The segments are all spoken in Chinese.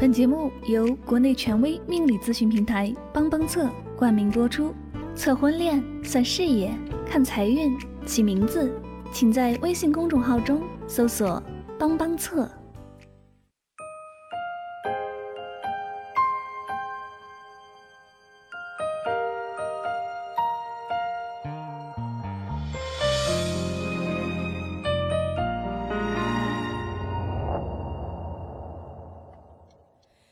本节目由国内权威命理咨询平台帮帮测冠名播出。测婚恋、算事业、看财运、起名字，请在微信公众号中搜索“帮帮测”。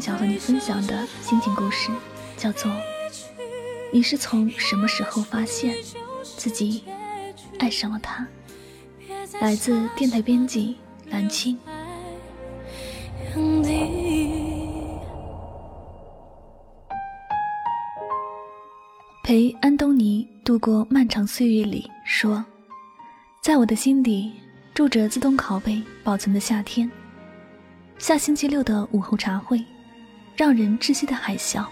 想和你分享的心情故事，叫做《你是从什么时候发现自己爱上了他》，来自电台编辑蓝青。陪安东尼度过漫长岁月里，说：“在我的心底住着自动拷贝保存的夏天。下星期六的午后茶会，让人窒息的海啸，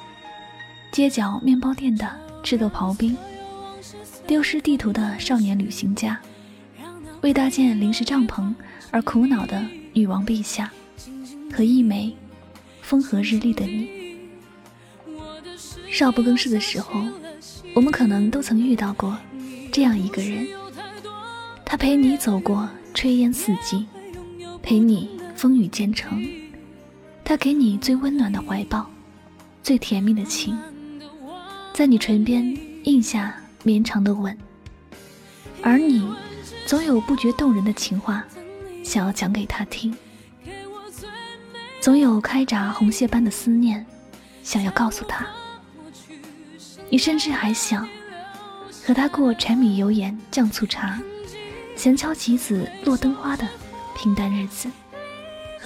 街角面包店的赤豆刨冰，丢失地图的少年旅行家，为搭建临时帐篷而苦恼的女王陛下，和一枚风和日丽的你。少不更事的时候。”我们可能都曾遇到过这样一个人，他陪你走过炊烟四季，陪你风雨兼程，他给你最温暖的怀抱，最甜蜜的情，在你唇边印下绵长的吻，而你总有不觉动人的情话想要讲给他听，总有开闸红蟹般的思念想要告诉他。你甚至还想和他过柴米油盐酱醋茶、闲敲棋子落灯花的平淡日子，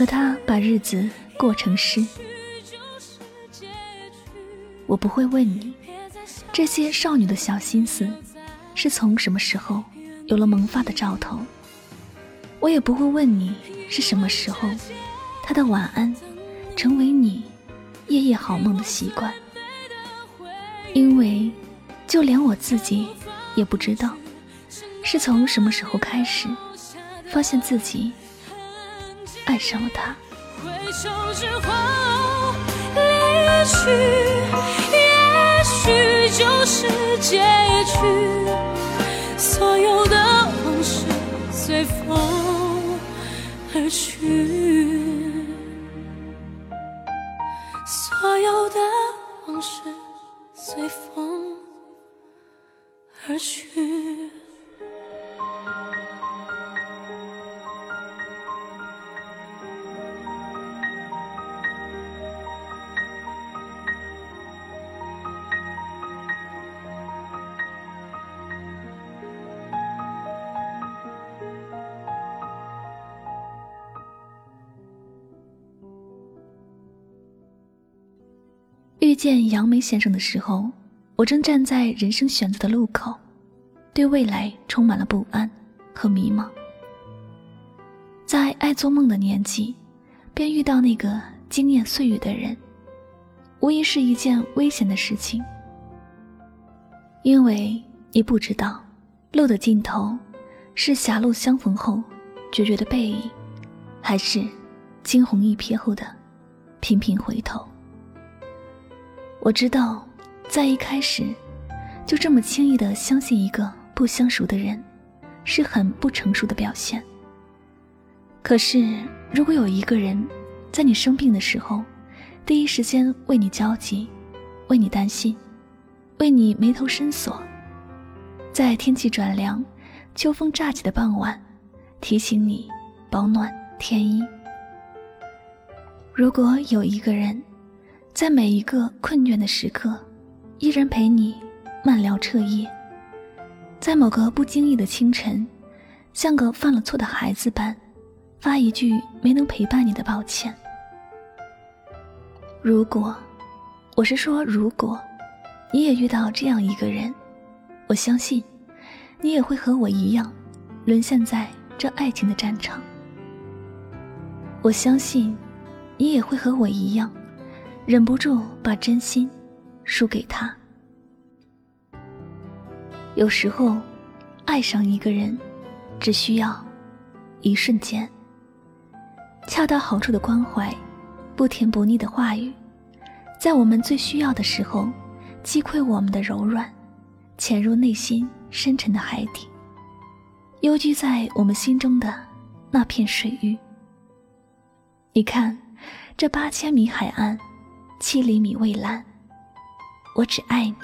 和他把日子过成诗。我不会问你这些少女的小心思是从什么时候有了萌发的兆头，我也不会问你是什么时候他的晚安成为你夜夜好梦的习惯。因为，就连我自己也不知道，是从什么时候开始，发现自己爱上了他。回首之后，离去，也许就是结局。所有的往事随风而去，所有的往事。随风而去。遇见杨梅先生的时候，我正站在人生选择的路口，对未来充满了不安和迷茫。在爱做梦的年纪，便遇到那个惊艳岁月的人，无疑是一件危险的事情。因为你不知道，路的尽头，是狭路相逢后决绝的背影，还是惊鸿一瞥后的频频回头。我知道，在一开始就这么轻易的相信一个不相熟的人，是很不成熟的表现。可是，如果有一个人在你生病的时候，第一时间为你焦急，为你担心，为你眉头深锁，在天气转凉，秋风乍起的傍晚，提醒你保暖添衣。如果有一个人，在每一个困倦的时刻，依然陪你慢聊彻夜，在某个不经意的清晨，像个犯了错的孩子般，发一句没能陪伴你的抱歉。如果，我是说，如果你也遇到这样一个人，我相信，你也会和我一样，沦陷在这爱情的战场。我相信，你也会和我一样，忍不住把真心输给他。有时候，爱上一个人，只需要一瞬间，恰到好处的关怀。不甜不腻的话语，在我们最需要的时候，击溃我们的柔软，潜入内心深沉的海底，幽居在我们心中的那片水域。你看，这八千米海岸，七厘米蔚蓝，我只爱你。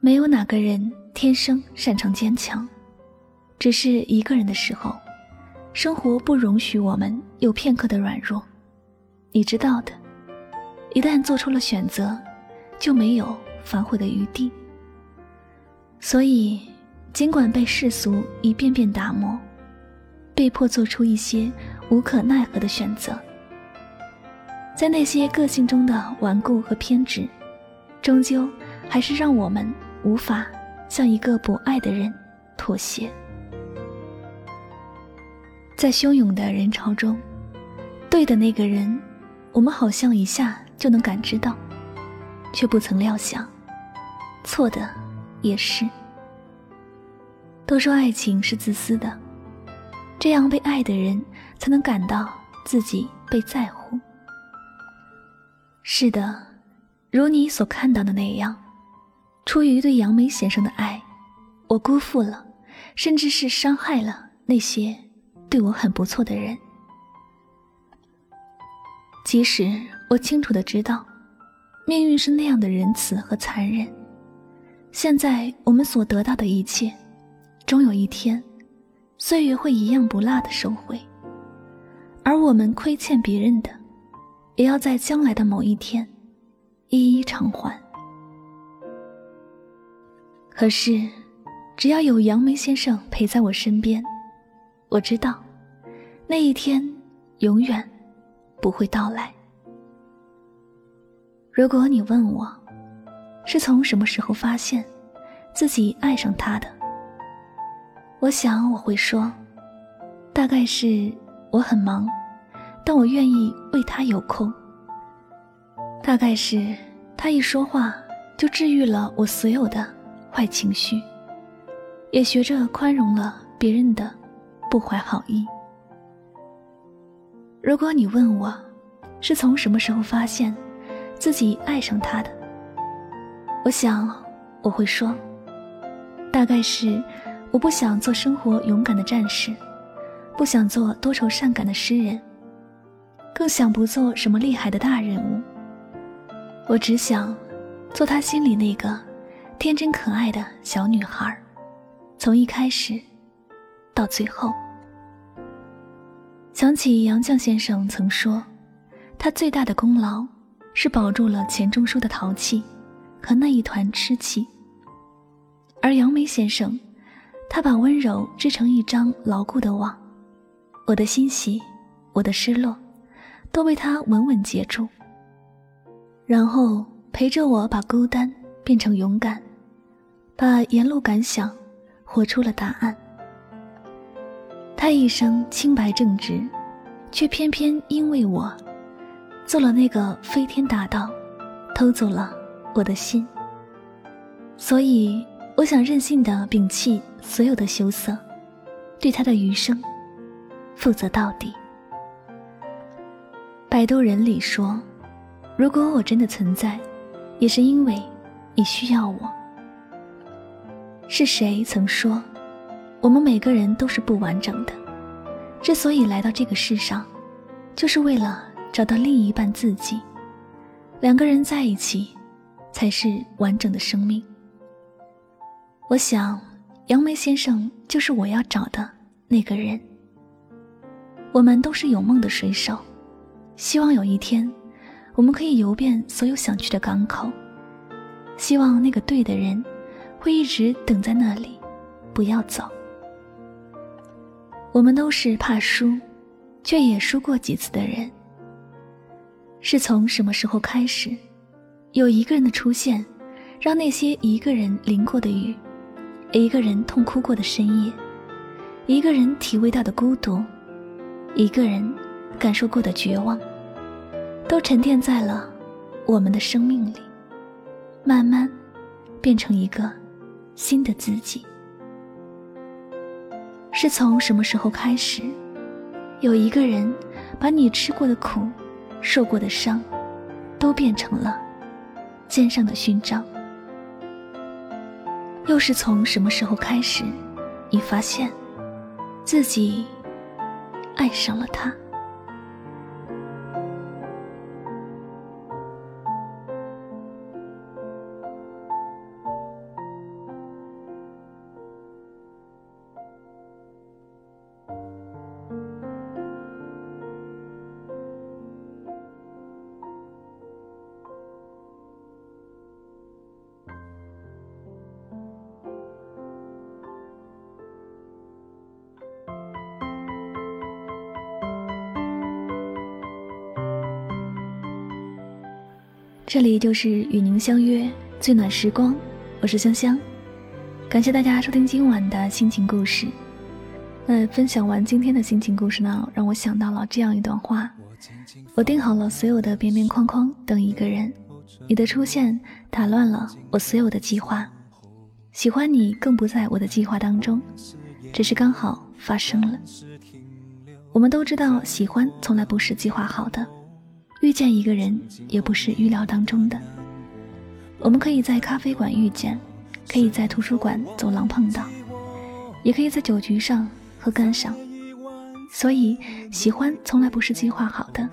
没有哪个人天生擅长坚强，只是一个人的时候。生活不容许我们有片刻的软弱，你知道的。一旦做出了选择，就没有反悔的余地。所以，尽管被世俗一遍遍打磨，被迫做出一些无可奈何的选择，在那些个性中的顽固和偏执，终究还是让我们无法向一个不爱的人妥协。在汹涌的人潮中，对的那个人，我们好像一下就能感知到，却不曾料想，错的也是。都说爱情是自私的，这样被爱的人才能感到自己被在乎。是的，如你所看到的那样，出于对杨梅先生的爱，我辜负了，甚至是伤害了那些。对我很不错的人，即使我清楚的知道，命运是那样的仁慈和残忍，现在我们所得到的一切，终有一天，岁月会一样不落的收回，而我们亏欠别人的，也要在将来的某一天，一一偿还。可是，只要有杨梅先生陪在我身边。我知道，那一天永远不会到来。如果你问我，是从什么时候发现自己爱上他的，我想我会说，大概是我很忙，但我愿意为他有空。大概是他一说话就治愈了我所有的坏情绪，也学着宽容了别人的。不怀好意。如果你问我，是从什么时候发现自己爱上他的，我想我会说，大概是我不想做生活勇敢的战士，不想做多愁善感的诗人，更想不做什么厉害的大人物。我只想做他心里那个天真可爱的小女孩，从一开始。到最后，想起杨绛先生曾说，他最大的功劳是保住了钱钟书的淘气和那一团痴气。而杨梅先生，他把温柔织成一张牢固的网，我的欣喜，我的失落，都被他稳稳截住，然后陪着我把孤单变成勇敢，把沿路感想活出了答案。他一生清白正直，却偏偏因为我，做了那个飞天大盗，偷走了我的心。所以，我想任性的摒弃所有的羞涩，对他的余生负责到底。摆渡人里说：“如果我真的存在，也是因为你需要我。”是谁曾说？我们每个人都是不完整的，之所以来到这个世上，就是为了找到另一半自己。两个人在一起，才是完整的生命。我想，杨梅先生就是我要找的那个人。我们都是有梦的水手，希望有一天，我们可以游遍所有想去的港口。希望那个对的人，会一直等在那里，不要走。我们都是怕输，却也输过几次的人。是从什么时候开始，有一个人的出现，让那些一个人淋过的雨，一个人痛哭过的深夜，一个人体味到的孤独。一个人感受过的绝望，都沉淀在了我们的生命里，慢慢变成一个新的自己。是从什么时候开始，有一个人把你吃过的苦、受过的伤，都变成了肩上的勋章？又是从什么时候开始，你发现自己？爱上了他。这里就是与您相约最暖时光，我是香香，感谢大家收听今晚的心情故事。那分享完今天的心情故事呢，让我想到了这样一段话：我定好了所有的边边框框，等一个人，你的出现打乱了我所有的计划。喜欢你更不在我的计划当中，只是刚好发生了。我们都知道，喜欢从来不是计划好的。遇见一个人也不是预料当中的。我们可以在咖啡馆遇见，可以在图书馆走廊碰到，也可以在酒局上喝干上。所以，喜欢从来不是计划好的，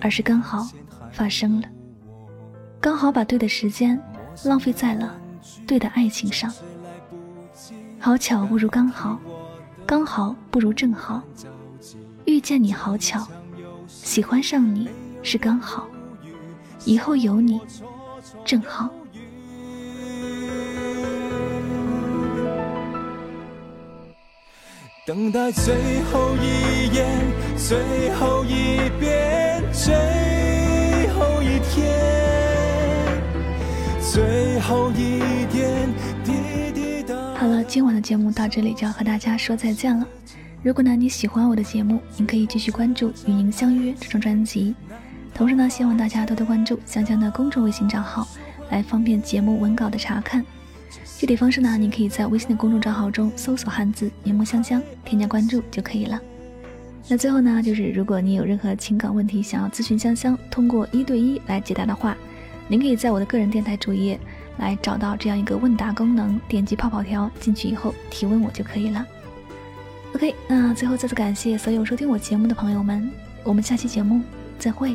而是刚好发生了，刚好把对的时间浪费在了对的爱情上。好巧不如刚好，刚好不如正好。遇见你好巧，喜欢上你。是刚好，以后有你，正好。等待最后一眼，最后一遍，最后一天，最后一点滴滴答。好了，今晚的节目到这里就要和大家说再见了。如果呢你喜欢我的节目，您可以继续关注《与您相约》这张专辑。同时呢，希望大家多多关注香香的公众微信账号，来方便节目文稿的查看。具体方式呢，您可以在微信的公众账号中搜索汉字“柠檬香香”，添加关注就可以了。那最后呢，就是如果你有任何情感问题想要咨询香香，通过一对一来解答的话，您可以在我的个人电台主页来找到这样一个问答功能，点击泡泡条进去以后提问我就可以了。OK，那最后再次感谢所有收听我节目的朋友们，我们下期节目再会。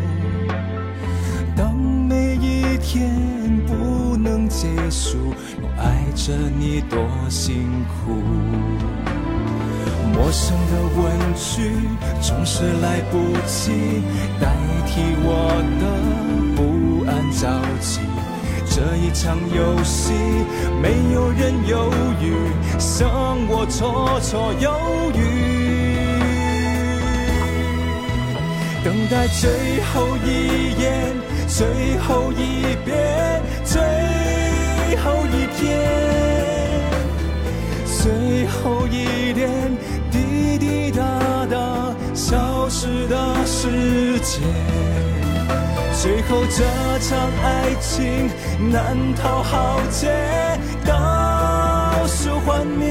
结束，我爱着你多辛苦。陌生的问句总是来不及代替我的不安着急。这一场游戏，没有人犹豫，像我绰绰有余。等待最后一眼。最后一遍，最后一天，最后一点滴滴答答消失的时间，最后这场爱情难逃浩劫，倒数幻灭，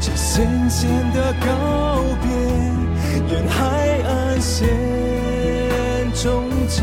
这渐渐的告别，沿海岸线终结。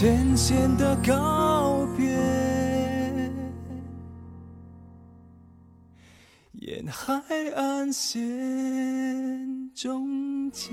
浅浅的告别，沿海岸线终结。